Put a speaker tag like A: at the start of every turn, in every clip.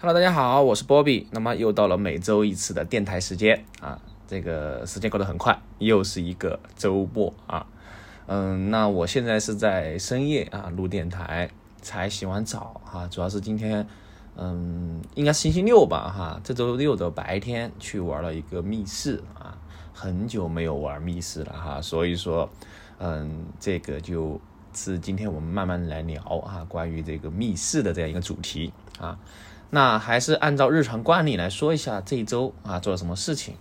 A: Hello，大家好，我是波比。那么又到了每周一次的电台时间啊，这个时间过得很快，又是一个周末啊。嗯，那我现在是在深夜啊录电台，才洗完澡哈。主要是今天，嗯，应该是星期六吧哈。这周六的白天去玩了一个密室啊，很久没有玩密室了哈。所以说，嗯，这个就是今天我们慢慢来聊啊，关于这个密室的这样一个主题啊。那还是按照日常惯例来说一下这一周啊做了什么事情。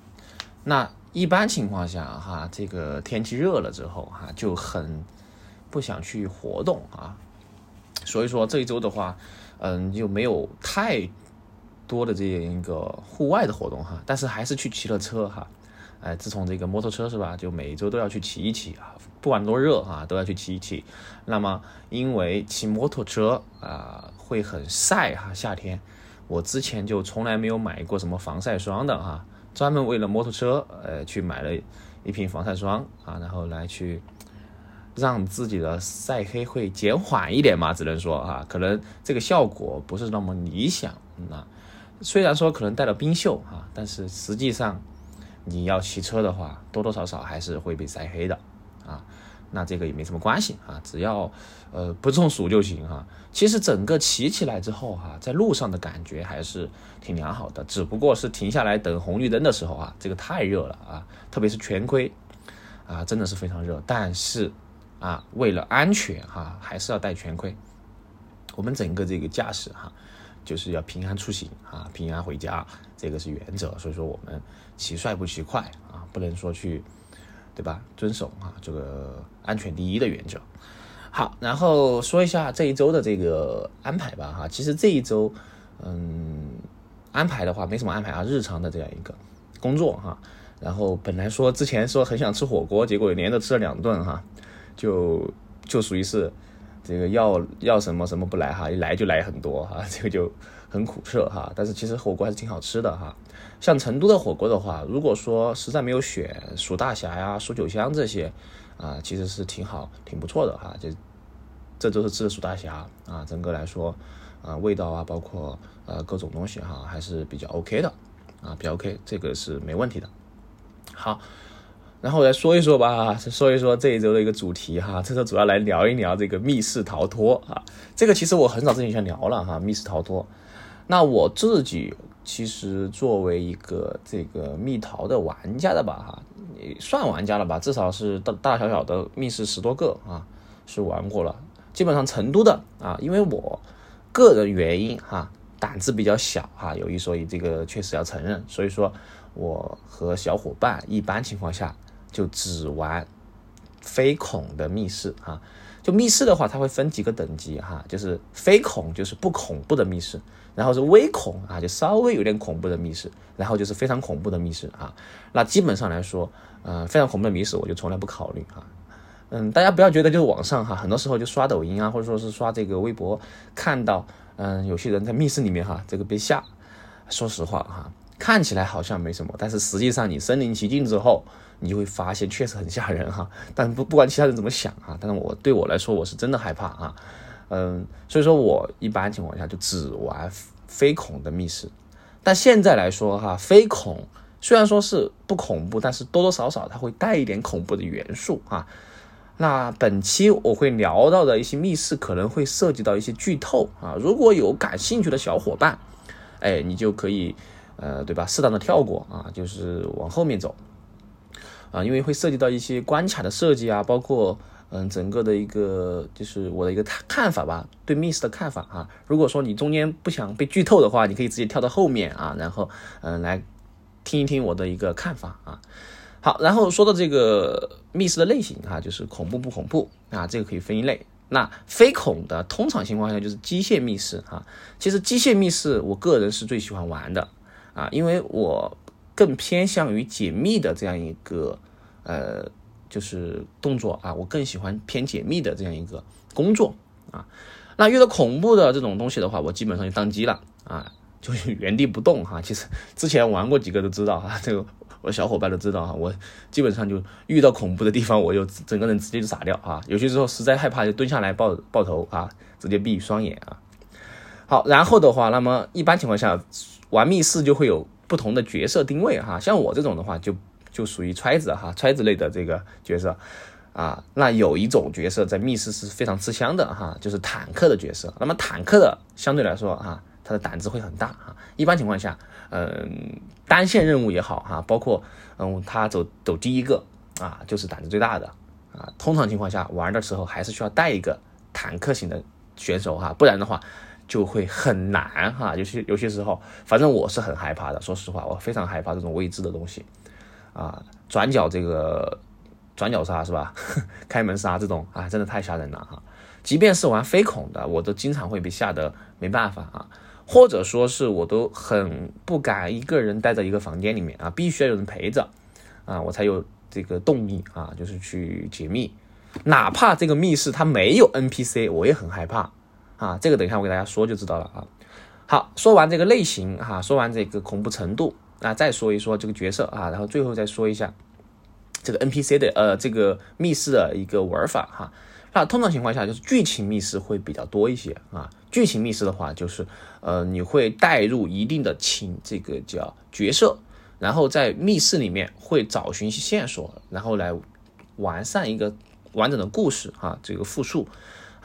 A: 那一般情况下哈，这个天气热了之后哈，就很不想去活动啊。所以说这一周的话，嗯，就没有太多的这样一个户外的活动哈。但是还是去骑了车哈。哎，自从这个摩托车是吧，就每周都要去骑一骑啊，不管多热啊，都要去骑一骑。那么因为骑摩托车啊会很晒哈，夏天。我之前就从来没有买过什么防晒霜的哈，专门为了摩托车，呃，去买了一瓶防晒霜啊，然后来去让自己的晒黑会减缓一点嘛，只能说啊，可能这个效果不是那么理想。那虽然说可能带了冰袖啊，但是实际上你要骑车的话，多多少少还是会被晒黑的。那这个也没什么关系啊，只要呃不中暑就行哈。其实整个骑起来之后哈，在路上的感觉还是挺良好的，只不过是停下来等红绿灯的时候啊，这个太热了啊，特别是全盔啊，真的是非常热。但是啊，为了安全哈，还是要戴全盔。我们整个这个驾驶哈，就是要平安出行啊，平安回家，这个是原则。所以说我们骑帅不骑快啊，不能说去。对吧？遵守啊，这个安全第一的原则。好，然后说一下这一周的这个安排吧。哈，其实这一周，嗯，安排的话没什么安排啊，日常的这样一个工作哈。然后本来说之前说很想吃火锅，结果连着吃了两顿哈，就就属于是这个要要什么什么不来哈，一来就来很多哈，这个就很苦涩哈。但是其实火锅还是挺好吃的哈。像成都的火锅的话，如果说实在没有选蜀大侠呀、蜀九香这些，啊，其实是挺好、挺不错的哈。就这都是吃的蜀大侠啊，整个来说，啊，味道啊，包括呃各种东西哈，还是比较 OK 的啊，比较 OK，这个是没问题的。好，然后来说一说吧，说一说这一周的一个主题哈，这周主要来聊一聊这个密室逃脱啊。这个其实我很早之前就聊了哈，密室逃脱。那我自己。其实作为一个这个蜜桃的玩家的吧，哈，算玩家了吧，至少是大大小小的密室十多个啊，是玩过了。基本上成都的啊，因为我个人原因哈，胆子比较小哈，有一说一，这个确实要承认。所以说，我和小伙伴一般情况下就只玩非恐的密室啊。就密室的话，它会分几个等级哈，就是非恐就是不恐怖的密室。然后是微恐啊，就稍微有点恐怖的密室，然后就是非常恐怖的密室啊。那基本上来说，呃，非常恐怖的密室我就从来不考虑啊。嗯，大家不要觉得就是网上哈，很多时候就刷抖音啊，或者说是刷这个微博，看到嗯有些人在密室里面哈，这个被吓。说实话哈，看起来好像没什么，但是实际上你身临其境之后，你就会发现确实很吓人哈。但不不管其他人怎么想啊，但是我对我来说我是真的害怕啊。嗯，所以说我一般情况下就只玩非恐的密室，但现在来说哈，非恐虽然说是不恐怖，但是多多少少它会带一点恐怖的元素啊。那本期我会聊到的一些密室可能会涉及到一些剧透啊，如果有感兴趣的小伙伴，哎，你就可以呃，对吧，适当的跳过啊，就是往后面走啊，因为会涉及到一些关卡的设计啊，包括。嗯，整个的一个就是我的一个看法吧，对密室的看法啊。如果说你中间不想被剧透的话，你可以直接跳到后面啊，然后嗯来听一听我的一个看法啊。好，然后说到这个密室的类型啊，就是恐怖不恐怖啊，这个可以分一类。那非恐的，通常情况下就是机械密室啊。其实机械密室我个人是最喜欢玩的啊，因为我更偏向于解密的这样一个呃。就是动作啊，我更喜欢偏解密的这样一个工作啊。那遇到恐怖的这种东西的话，我基本上就当机了啊，就原地不动哈。其实之前玩过几个都知道哈，这个我小伙伴都知道哈。我基本上就遇到恐怖的地方，我就整个人直接就傻掉啊。有些时候实在害怕，就蹲下来抱抱头啊，直接闭双眼啊。好，然后的话，那么一般情况下玩密室就会有不同的角色定位哈，像我这种的话就就属于揣子哈，揣子类的这个角色啊。那有一种角色在密室是非常吃香的哈，就是坦克的角色。那么坦克的相对来说哈，他的胆子会很大啊。一般情况下，嗯，单线任务也好哈，包括嗯他走走第一个啊，就是胆子最大的。啊，通常情况下玩的时候还是需要带一个坦克型的选手哈，不然的话就会很难哈。有些有些时候，反正我是很害怕的。说实话，我非常害怕这种未知的东西啊，转角这个转角杀是吧？开门杀这种啊，真的太吓人了哈。即便是玩飞孔的，我都经常会被吓得没办法啊，或者说是我都很不敢一个人待在一个房间里面啊，必须要有人陪着啊，我才有。这个动力啊，就是去解密，哪怕这个密室它没有 NPC，我也很害怕啊。这个等一下我给大家说就知道了啊。好，说完这个类型哈，说完这个恐怖程度啊，再说一说这个角色啊，然后最后再说一下这个 NPC 的呃这个密室的一个玩法哈。那通常情况下就是剧情密室会比较多一些啊。剧情密室的话就是呃你会带入一定的情，这个叫角色。然后在密室里面会找寻一些线索，然后来完善一个完整的故事啊，这个复述，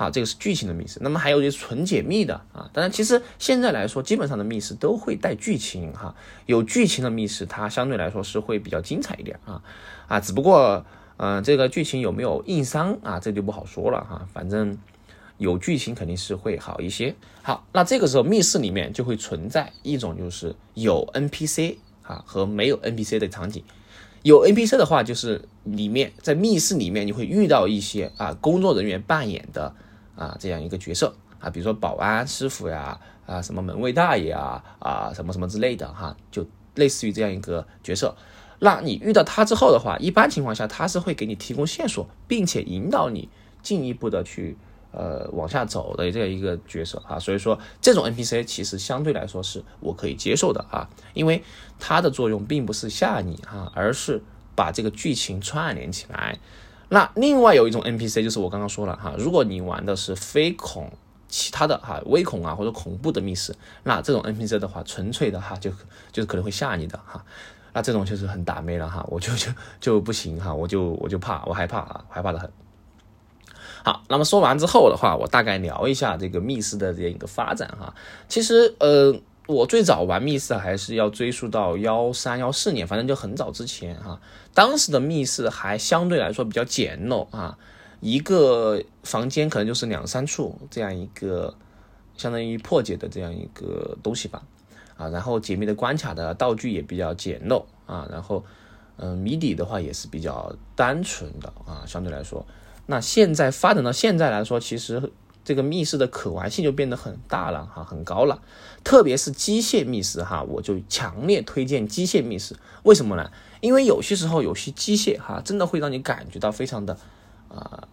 A: 啊，这个是剧情的密室。那么还有一些纯解密的啊，当然其实现在来说，基本上的密室都会带剧情哈。有剧情的密室，它相对来说是会比较精彩一点啊啊，只不过嗯，这个剧情有没有硬伤啊，这就不好说了哈。反正有剧情肯定是会好一些。好，那这个时候密室里面就会存在一种就是有 NPC。啊，和没有 NPC 的场景，有 NPC 的话，就是里面在密室里面你会遇到一些啊工作人员扮演的啊这样一个角色啊，比如说保安师傅呀，啊什么门卫大爷啊，啊什么什么之类的哈，就类似于这样一个角色。那你遇到他之后的话，一般情况下他是会给你提供线索，并且引导你进一步的去。呃，往下走的这样一个角色啊，所以说这种 NPC 其实相对来说是我可以接受的啊，因为它的作用并不是吓你哈，而是把这个剧情串联起来。那另外有一种 NPC 就是我刚刚说了哈，如果你玩的是非恐其他的哈微恐啊或者恐怖的密室，那这种 NPC 的话，纯粹的哈就就是可能会吓你的哈，那这种就是很打妹了哈，我就就就不行哈，我就我就怕我害怕啊，害怕的很。好，那么说完之后的话，我大概聊一下这个密室的这样一个发展哈。其实，呃，我最早玩密室还是要追溯到幺三幺四年，反正就很早之前哈。当时的密室还相对来说比较简陋啊，一个房间可能就是两三处这样一个相当于破解的这样一个东西吧。啊，然后解密的关卡的道具也比较简陋啊，然后，嗯，谜底的话也是比较单纯的啊，相对来说。那现在发展到现在来说，其实这个密室的可玩性就变得很大了哈，很高了。特别是机械密室哈，我就强烈推荐机械密室。为什么呢？因为有些时候有些机械哈，真的会让你感觉到非常的啊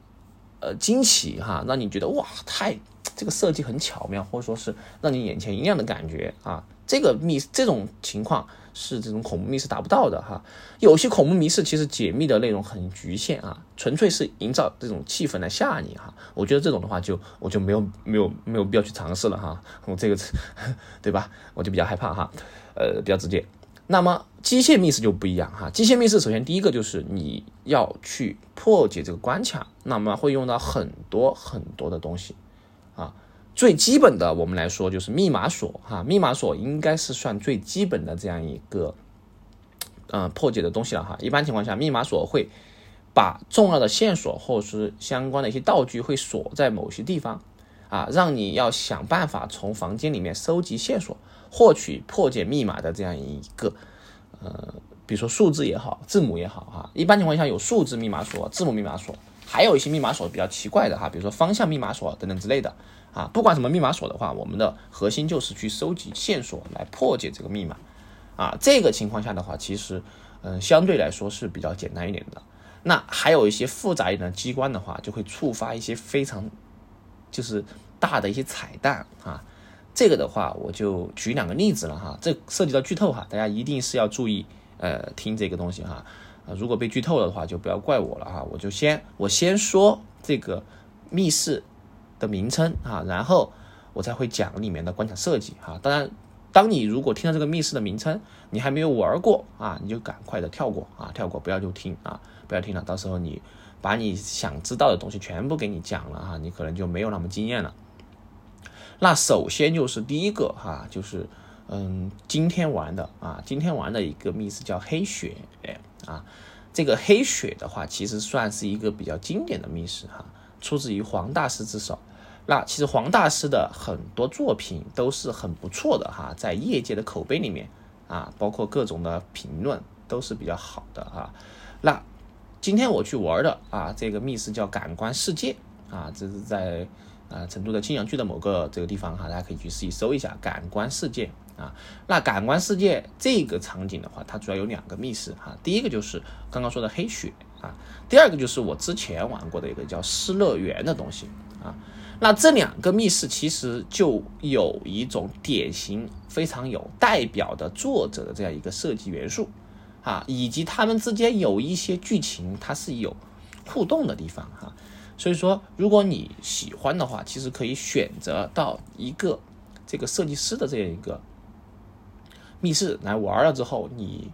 A: 呃惊奇哈，让你觉得哇太这个设计很巧妙，或者说是让你眼前一亮的感觉啊。这个密这种情况。是这种恐怖密室达不到的哈，有些恐怖密室其实解密的内容很局限啊，纯粹是营造这种气氛来吓你哈。我觉得这种的话就我就没有没有没有必要去尝试了哈，我这个对吧？我就比较害怕哈，呃，比较直接。那么机械密室就不一样哈，机械密室首先第一个就是你要去破解这个关卡，那么会用到很多很多的东西。最基本的，我们来说就是密码锁哈，密码锁应该是算最基本的这样一个，呃，破解的东西了哈。一般情况下，密码锁会把重要的线索或者是相关的一些道具会锁在某些地方，啊，让你要想办法从房间里面收集线索，获取破解密码的这样一个，呃，比如说数字也好，字母也好哈。一般情况下有数字密码锁、字母密码锁，还有一些密码锁比较奇怪的哈，比如说方向密码锁等等之类的。啊，不管什么密码锁的话，我们的核心就是去收集线索来破解这个密码。啊，这个情况下的话，其实，嗯，相对来说是比较简单一点的。那还有一些复杂一点的机关的话，就会触发一些非常就是大的一些彩蛋啊。这个的话，我就举两个例子了哈。这涉及到剧透哈，大家一定是要注意呃听这个东西哈。如果被剧透了的话，就不要怪我了哈。我就先我先说这个密室。的名称啊，然后我才会讲里面的关卡设计哈。当然，当你如果听到这个密室的名称，你还没有玩过啊，你就赶快的跳过啊，跳过不要就听啊，不要听了，到时候你把你想知道的东西全部给你讲了哈，你可能就没有那么惊艳了。那首先就是第一个哈，就是嗯，今天玩的啊，今天玩的一个密室叫黑雪啊。这个黑雪的话，其实算是一个比较经典的密室哈，出自于黄大师之手。那其实黄大师的很多作品都是很不错的哈，在业界的口碑里面啊，包括各种的评论都是比较好的哈。那今天我去玩的啊，这个密室叫感官世界啊，这是在啊成都的青羊区的某个这个地方哈，大家可以去自己搜一下感官世界。啊，那感官世界这个场景的话，它主要有两个密室哈。第一个就是刚刚说的黑雪啊，第二个就是我之前玩过的一个叫失乐园的东西啊。那这两个密室其实就有一种典型、非常有代表的作者的这样一个设计元素啊，以及他们之间有一些剧情它是有互动的地方哈。所以说，如果你喜欢的话，其实可以选择到一个这个设计师的这样一个。密室来玩了之后，你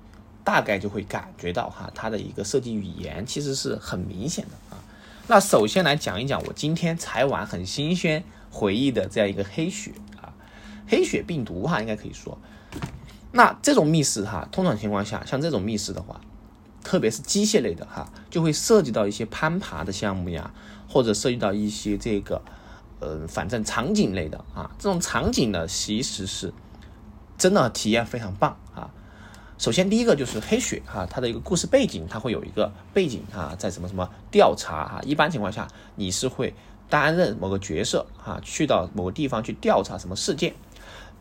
A: 大概就会感觉到哈，它的一个设计语言其实是很明显的啊。那首先来讲一讲我今天才玩很新鲜回忆的这样一个黑雪啊，黑雪病毒哈，应该可以说。那这种密室哈，通常情况下，像这种密室的话，特别是机械类的哈，就会涉及到一些攀爬的项目呀，或者涉及到一些这个呃，反正场景类的啊，这种场景呢，其实是。真的体验非常棒啊！首先第一个就是黑雪哈，它的一个故事背景，它会有一个背景啊，在什么什么调查哈。一般情况下，你是会担任某个角色哈，去到某个地方去调查什么事件，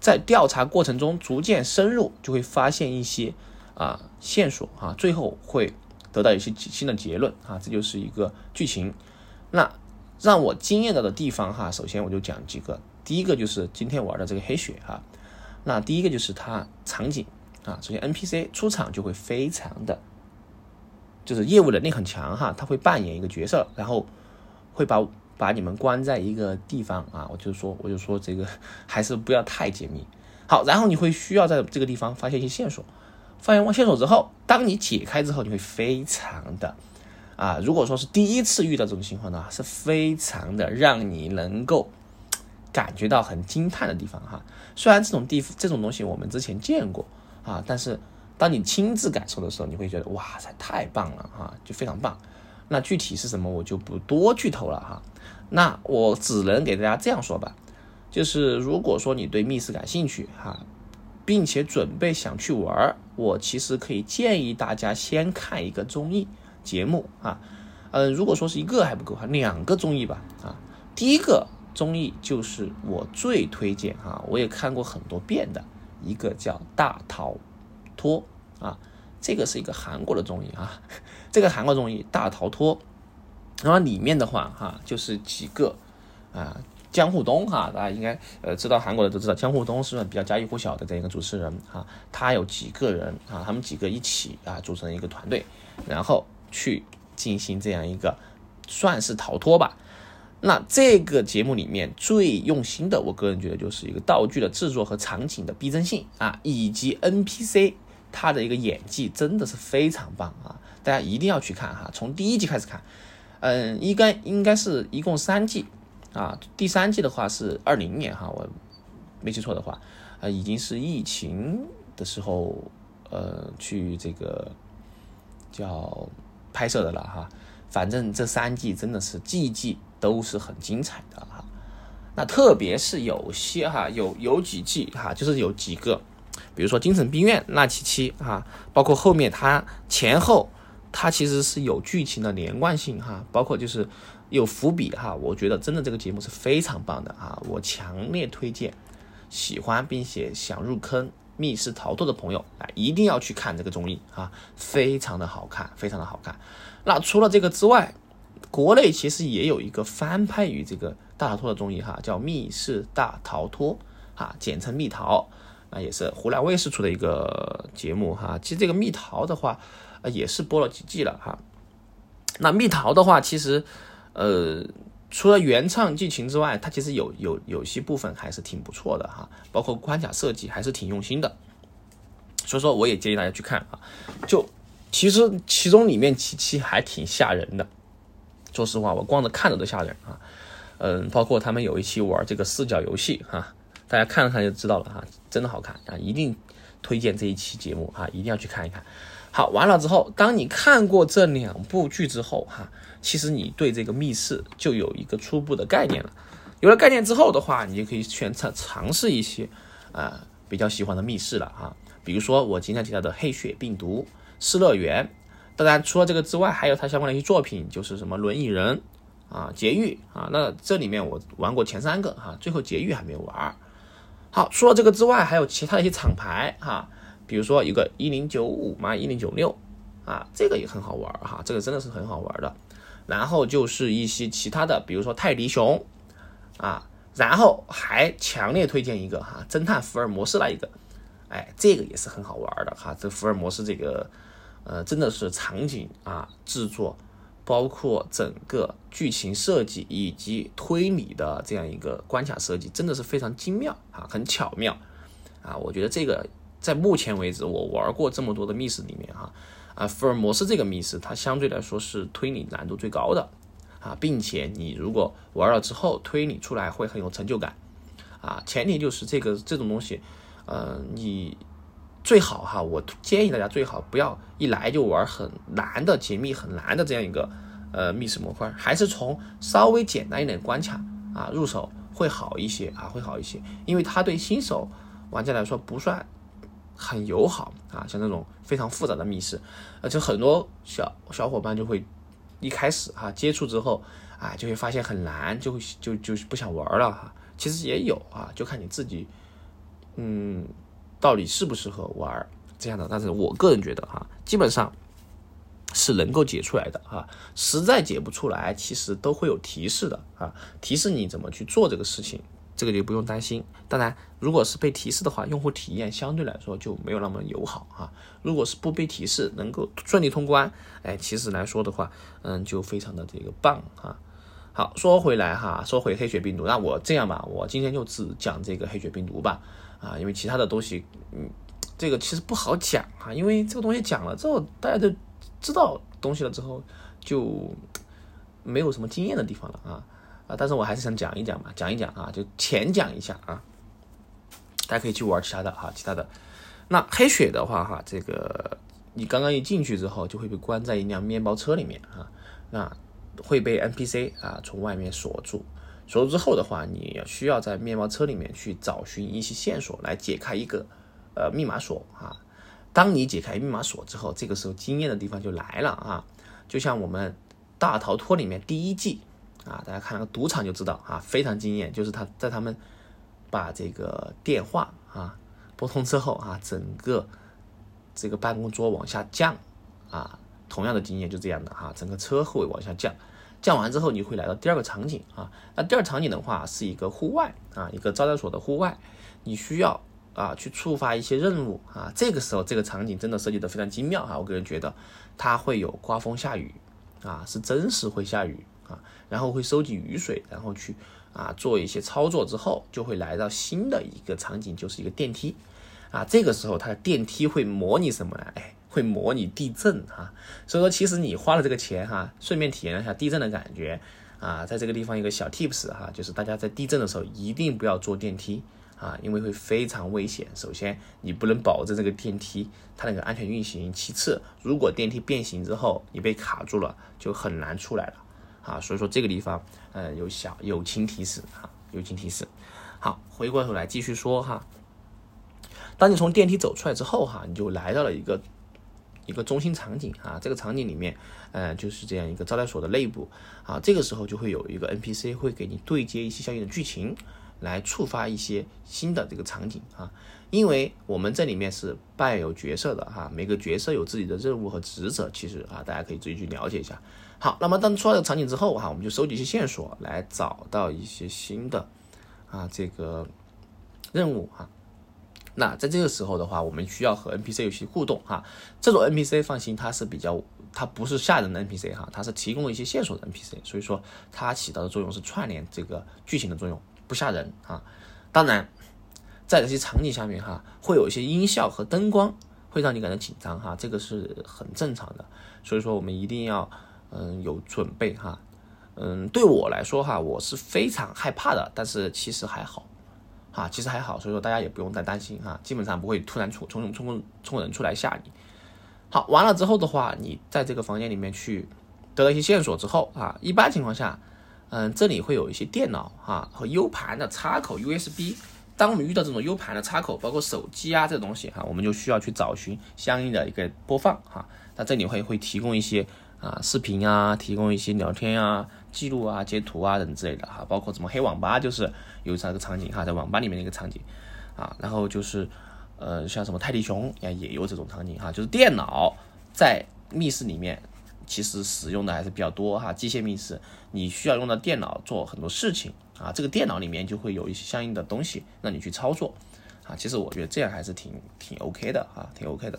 A: 在调查过程中逐渐深入，就会发现一些啊线索啊，最后会得到一些新的结论啊，这就是一个剧情。那让我惊艳到的地方哈，首先我就讲几个，第一个就是今天玩的这个黑雪哈。那第一个就是它场景啊，首先 NPC 出场就会非常的，就是业务能力很强哈，他会扮演一个角色，然后会把把你们关在一个地方啊，我就说我就说这个还是不要太解密。好，然后你会需要在这个地方发现一些线索，发现完线索之后，当你解开之后，你会非常的啊，如果说是第一次遇到这种情况呢，是非常的让你能够。感觉到很惊叹的地方哈，虽然这种地这种东西我们之前见过啊，但是当你亲自感受的时候，你会觉得哇塞，太棒了哈，就非常棒。那具体是什么，我就不多剧透了哈。那我只能给大家这样说吧，就是如果说你对密室感兴趣哈，并且准备想去玩，我其实可以建议大家先看一个综艺节目啊，嗯，如果说是一个还不够哈，两个综艺吧啊，第一个。综艺就是我最推荐哈，我也看过很多遍的一个叫《大逃脱》啊，这个是一个韩国的综艺啊，这个韩国综艺《大逃脱》，然后里面的话哈，就是几个啊江户东哈，大家应该呃知道韩国的都知道江户东是比较家喻户晓的这样一个主持人啊，他有几个人啊，他们几个一起啊组成一个团队，然后去进行这样一个算是逃脱吧。那这个节目里面最用心的，我个人觉得就是一个道具的制作和场景的逼真性啊，以及 NPC 他的一个演技真的是非常棒啊！大家一定要去看哈，从第一季开始看，嗯，应该应该是一共三季啊，第三季的话是二零年哈，我没记错的话，呃，已经是疫情的时候呃去这个叫拍摄的了哈，反正这三季真的是季季。都是很精彩的哈，那特别是有些哈有有几季哈，就是有几个，比如说精神病院那期期哈，包括后面它前后它其实是有剧情的连贯性哈，包括就是有伏笔哈，我觉得真的这个节目是非常棒的啊，我强烈推荐喜欢并且想入坑密室逃脱的朋友啊，一定要去看这个综艺啊，非常的好看，非常的好看。那除了这个之外，国内其实也有一个翻拍于这个大逃脱的综艺哈，叫《密室大逃脱》哈，简称密逃，那也是湖南卫视出的一个节目哈。其实这个密逃的话，呃，也是播了几季了哈。那密逃的话，其实呃，除了原唱剧情之外，它其实有有有些部分还是挺不错的哈，包括关卡设计还是挺用心的。所以说，我也建议大家去看啊。就其实其中里面几期还挺吓人的，说实话，我光着看着都吓人啊。嗯，包括他们有一期玩这个四角游戏哈，大家看了看就知道了哈，真的好看啊，一定推荐这一期节目啊，一定要去看一看。好，完了之后，当你看过这两部剧之后哈，其实你对这个密室就有一个初步的概念了。有了概念之后的话，你就可以选尝尝试一些啊比较喜欢的密室了哈。比如说我经常提到的《黑血病毒》《失乐园》，当然除了这个之外，还有它相关的一些作品，就是什么《轮椅人》。啊，劫狱啊，那这里面我玩过前三个哈，最后劫狱还没有玩。好，除了这个之外，还有其他的一些厂牌哈，比如说一个一零九五嘛，一零九六啊，这个也很好玩哈，这个真的是很好玩的。然后就是一些其他的，比如说泰迪熊啊，然后还强烈推荐一个哈，侦探福尔摩斯那一个，哎，这个也是很好玩的哈，这福尔摩斯这个呃，真的是场景啊制作。包括整个剧情设计以及推理的这样一个关卡设计，真的是非常精妙啊，很巧妙啊！我觉得这个在目前为止我玩过这么多的密室里面哈，啊，福尔摩斯这个密室它相对来说是推理难度最高的啊，并且你如果玩了之后推理出来会很有成就感啊，前提就是这个这种东西，呃，你。最好哈，我建议大家最好不要一来就玩很难的解密很难的这样一个呃密室模块，还是从稍微简单一点关卡啊入手会好一些啊，会好一些，因为它对新手玩家来说不算很友好啊，像这种非常复杂的密室，而且很多小小伙伴就会一开始哈接触之后啊就会发现很难，就会就就不想玩了哈。其实也有啊，就看你自己嗯。到底适不适合玩这样的？但是我个人觉得哈，基本上是能够解出来的哈。实在解不出来，其实都会有提示的啊，提示你怎么去做这个事情，这个就不用担心。当然，如果是被提示的话，用户体验相对来说就没有那么友好啊。如果是不被提示，能够顺利通关，哎，其实来说的话，嗯，就非常的这个棒啊。好，说回来哈，说回黑血病毒，那我这样吧，我今天就只讲这个黑血病毒吧。啊，因为其他的东西，嗯，这个其实不好讲啊，因为这个东西讲了之后，大家都知道东西了之后，就没有什么经验的地方了啊但是我还是想讲一讲嘛，讲一讲啊，就浅讲一下啊，大家可以去玩其他的哈，其他的。那黑血的话哈，这个你刚刚一进去之后，就会被关在一辆面包车里面啊，那会被 NPC 啊从外面锁住。锁住之后的话，你需要在面包车里面去找寻一些线索来解开一个呃密码锁啊。当你解开密码锁之后，这个时候惊艳的地方就来了啊！就像我们大逃脱里面第一季啊，大家看那个赌场就知道啊，非常惊艳。就是他在他们把这个电话啊拨通之后啊，整个这个办公桌往下降啊，同样的经验就这样的哈，整个车会往下降。降完之后，你会来到第二个场景啊。那第二场景的话，是一个户外啊，一个招待所的户外，你需要啊去触发一些任务啊。这个时候，这个场景真的设计的非常精妙哈。我个人觉得，它会有刮风下雨啊，是真实会下雨，然后会收集雨水，然后去啊做一些操作之后，就会来到新的一个场景，就是一个电梯啊。这个时候，它的电梯会模拟什么呢？哎。会模拟地震哈，所以说其实你花了这个钱哈，顺便体验一下地震的感觉啊，在这个地方一个小 tips 哈，就是大家在地震的时候一定不要坐电梯啊，因为会非常危险。首先你不能保证这个电梯它那个安全运行，其次如果电梯变形之后你被卡住了就很难出来了啊，所以说这个地方呃有小友情提示哈，友情提示。好，回过头来继续说哈，当你从电梯走出来之后哈，你就来到了一个。一个中心场景啊，这个场景里面，呃，就是这样一个招待所的内部啊，这个时候就会有一个 NPC 会给你对接一些相应的剧情，来触发一些新的这个场景啊，因为我们这里面是扮有角色的哈，每个角色有自己的任务和职责，其实啊，大家可以自己去了解一下。好，那么当出了这个场景之后哈，我们就收集一些线索，来找到一些新的啊这个任务哈。那在这个时候的话，我们需要和 NPC 有些互动哈。这种 NPC 放心，它是比较，它不是吓人的 NPC 哈，它是提供了一些线索的 NPC，所以说它起到的作用是串联这个剧情的作用，不吓人啊。当然，在这些场景下面哈，会有一些音效和灯光会让你感到紧张哈，这个是很正常的。所以说我们一定要嗯有准备哈。嗯，对我来说哈，我是非常害怕的，但是其实还好。啊，其实还好，所以说大家也不用太担心哈，基本上不会突然冲冲冲冲人出来吓你。好，完了之后的话，你在这个房间里面去得到一些线索之后啊，一般情况下，嗯，这里会有一些电脑哈和 U 盘的插口 USB。当我们遇到这种 U 盘的插口，包括手机啊这东西哈，我们就需要去找寻相应的一个播放哈。那这里会会提供一些啊视频啊，提供一些聊天啊。记录啊、截图啊等之类的哈，包括什么黑网吧，就是有这样一个场景哈，在网吧里面的一个场景啊，然后就是呃，像什么泰迪熊也也有这种场景哈，就是电脑在密室里面其实使用的还是比较多哈，机械密室你需要用到电脑做很多事情啊，这个电脑里面就会有一些相应的东西让你去操作啊，其实我觉得这样还是挺挺 OK 的啊，挺 OK 的。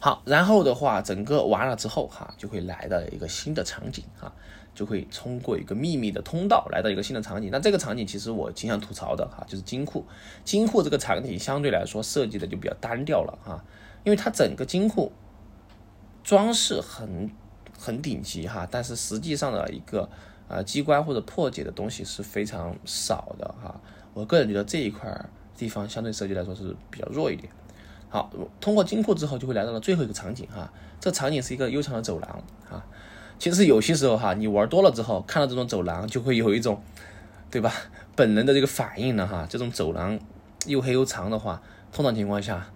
A: 好，然后的话，整个完了之后哈，就会来到一个新的场景哈，就会通过一个秘密的通道来到一个新的场景。那这个场景其实我经常吐槽的哈，就是金库。金库这个场景相对来说设计的就比较单调了哈，因为它整个金库装饰很很顶级哈，但是实际上的一个呃机关或者破解的东西是非常少的哈。我个人觉得这一块地方相对设计来说是比较弱一点。好，通过金库之后，就会来到了最后一个场景哈。这场景是一个悠长的走廊啊。其实有些时候哈，你玩多了之后，看到这种走廊，就会有一种，对吧？本能的这个反应了哈。这种走廊又黑又长的话，通常情况下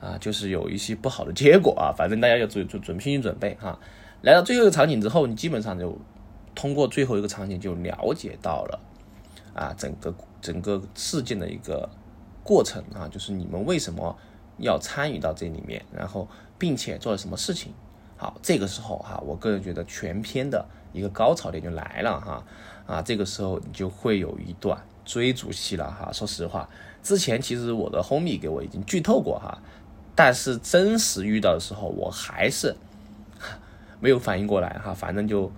A: 啊，就是有一些不好的结果啊。反正大家要准准准心理准备哈。来到最后一个场景之后，你基本上就通过最后一个场景就了解到了啊，整个整个事件的一个过程啊，就是你们为什么。要参与到这里面，然后并且做了什么事情？好，这个时候哈，我个人觉得全篇的一个高潮点就来了哈啊，这个时候你就会有一段追逐戏了哈。说实话，之前其实我的 homie 给我已经剧透过哈，但是真实遇到的时候，我还是没有反应过来哈，反正就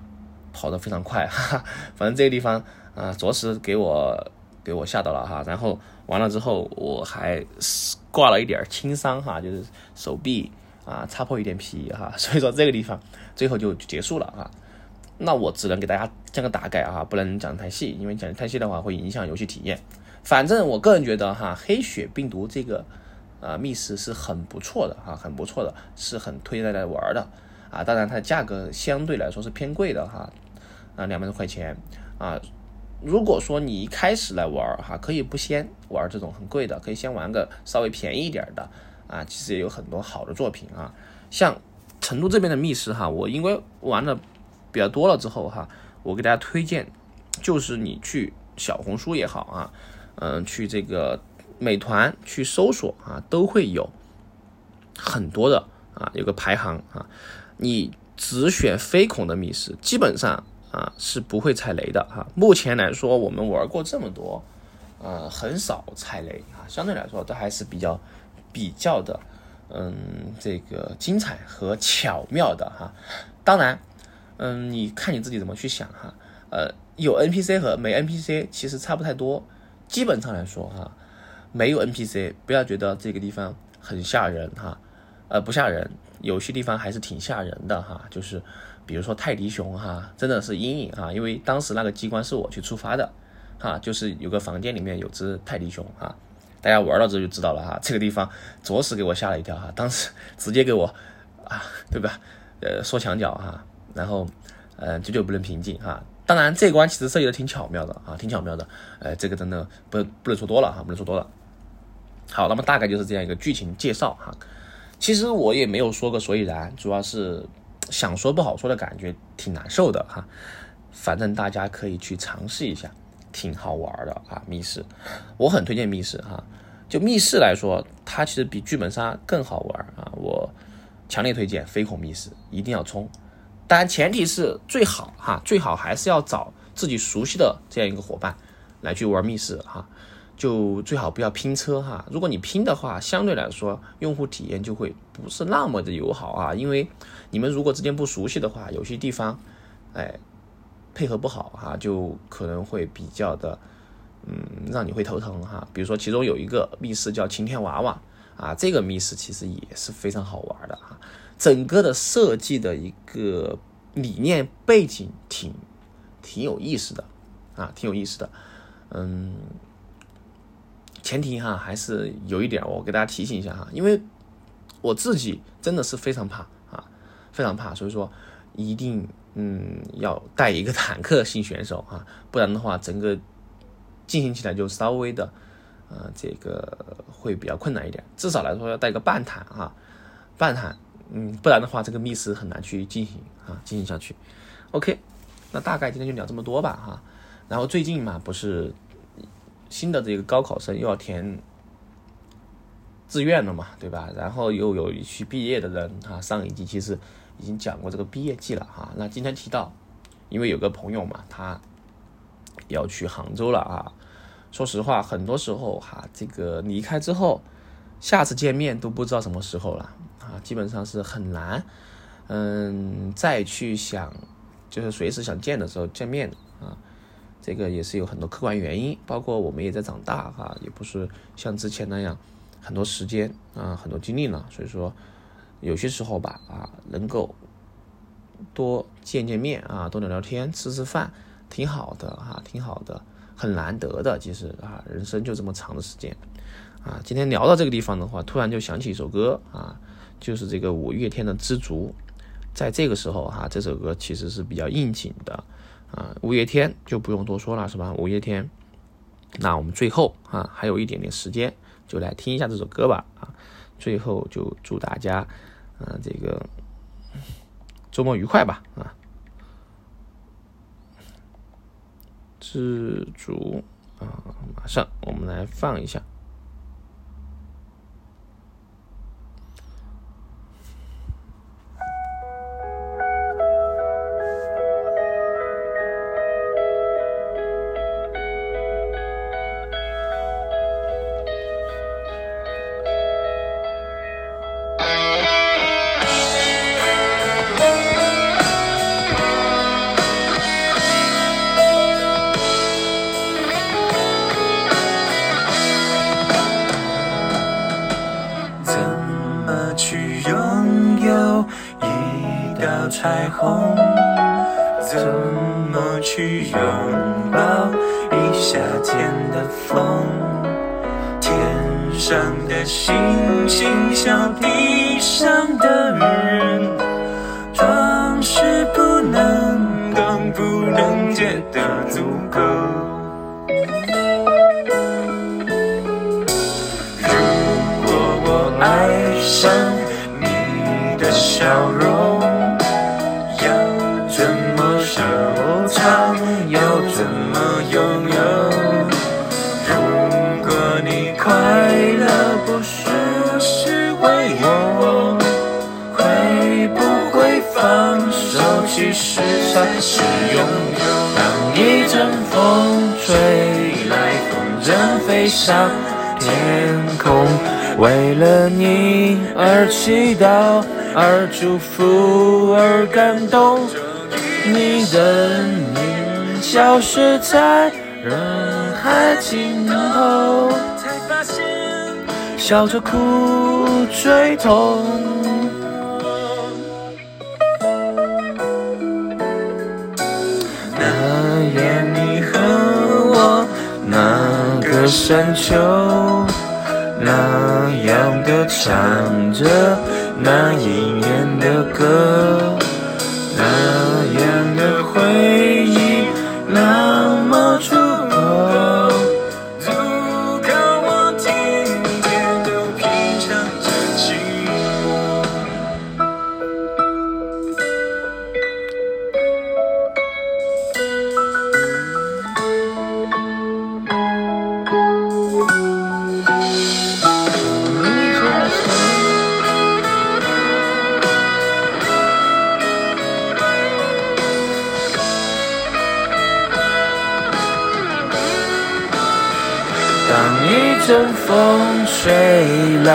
A: 跑得非常快哈，反正这个地方啊，着实给我给我吓到了哈，然后。完了之后，我还挂了一点轻伤哈，就是手臂啊擦破一点皮哈，所以说这个地方最后就结束了哈。那我只能给大家讲个大概啊，不能讲太细，因为讲太细的话会影响游戏体验。反正我个人觉得哈，黑血病毒这个啊密室是很不错的哈，很不错的，是很推荐大家玩的啊。当然它的价格相对来说是偏贵的哈，啊两百多块钱啊。如果说你一开始来玩哈，可以不先玩这种很贵的，可以先玩个稍微便宜一点的啊。其实也有很多好的作品啊，像成都这边的密室哈，我因为玩的比较多了之后哈，我给大家推荐，就是你去小红书也好啊，嗯，去这个美团去搜索啊，都会有很多的啊，有个排行啊，你只选非恐的密室，基本上。啊，是不会踩雷的哈。目前来说，我们玩过这么多，呃，很少踩雷啊。相对来说，都还是比较比较的，嗯，这个精彩和巧妙的哈。当然，嗯，你看你自己怎么去想哈。呃，有 NPC 和没 NPC 其实差不太多。基本上来说哈，没有 NPC，不要觉得这个地方很吓人哈。呃，不吓人，有些地方还是挺吓人的哈。就是。比如说泰迪熊哈，真的是阴影哈，因为当时那个机关是我去触发的，哈，就是有个房间里面有只泰迪熊啊，大家玩了之后就知道了哈，这个地方着实给我吓了一跳哈，当时直接给我啊，对吧？呃，缩墙角哈，然后呃，久久不能平静哈。当然这关其实设计的挺巧妙的啊，挺巧妙的，呃，这个真的不不能说多了哈，不能说多了。好，那么大概就是这样一个剧情介绍哈，其实我也没有说个所以然，主要是。想说不好说的感觉挺难受的哈，反正大家可以去尝试一下，挺好玩的啊！密室，我很推荐密室哈。就密室来说，它其实比剧本杀更好玩啊！我强烈推荐飞孔密室，一定要冲。当然前提是最好哈，最好还是要找自己熟悉的这样一个伙伴来去玩密室哈。就最好不要拼车哈。如果你拼的话，相对来说用户体验就会不是那么的友好啊。因为你们如果之间不熟悉的话，有些地方，哎，配合不好哈，就可能会比较的，嗯，让你会头疼哈。比如说其中有一个密室叫晴天娃娃啊，这个密室其实也是非常好玩的哈。整个的设计的一个理念背景挺挺有意思的啊，挺有意思的，嗯。前提哈，还是有一点，我给大家提醒一下哈，因为我自己真的是非常怕啊，非常怕，所以说一定嗯要带一个坦克型选手啊，不然的话整个进行起来就稍微的呃这个会比较困难一点，至少来说要带个半坦啊，半坦，嗯，不然的话这个密室很难去进行啊进行下去。OK，那大概今天就聊这么多吧哈，然后最近嘛不是。新的这个高考生又要填志愿了嘛，对吧？然后又有一批毕业的人啊，上一集其实已经讲过这个毕业季了哈。那今天提到，因为有个朋友嘛，他要去杭州了啊。说实话，很多时候哈，这个离开之后，下次见面都不知道什么时候了啊，基本上是很难，嗯，再去想，就是随时想见的时候见面啊。这个也是有很多客观原因，包括我们也在长大哈，也不是像之前那样很多时间啊，很多精力了，所以说有些时候吧啊，能够多见见面啊，多聊聊天，吃吃饭，挺好的哈，挺好的，很难得的，其实啊，人生就这么长的时间啊。今天聊到这个地方的话，突然就想起一首歌啊，就是这个五月天的《知足》，在这个时候哈，这首歌其实是比较应景的。啊，五月天就不用多说了，是吧？五月天，那我们最后啊，还有一点点时间，就来听一下这首歌吧。啊，最后就祝大家，啊，这个周末愉快吧。啊，知足啊，马上我们来放一下。彩虹，怎么去拥抱一夏天的风？天上的星星像地上的人，装饰不能，更不能觉得足够。才是拥有。当一阵风吹来，风筝飞上天空，为了你而祈祷，而祝福，而感动。你的影消失在人海尽头，才发现笑着哭最痛。山丘，那样的唱着那一年的歌，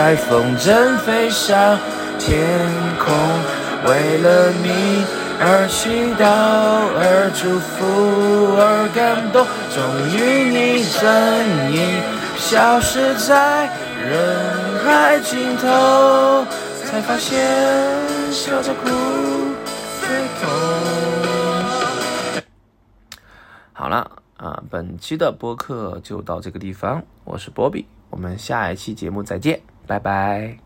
A: 吹来，风筝飞上天空，为了你而祈祷，而祝福，而感动。终于，你身影消失在人海尽头，才发现笑着哭最痛。好了。啊，本期的播客就到这个地方，我是波比，我们下一期节目再见，拜拜。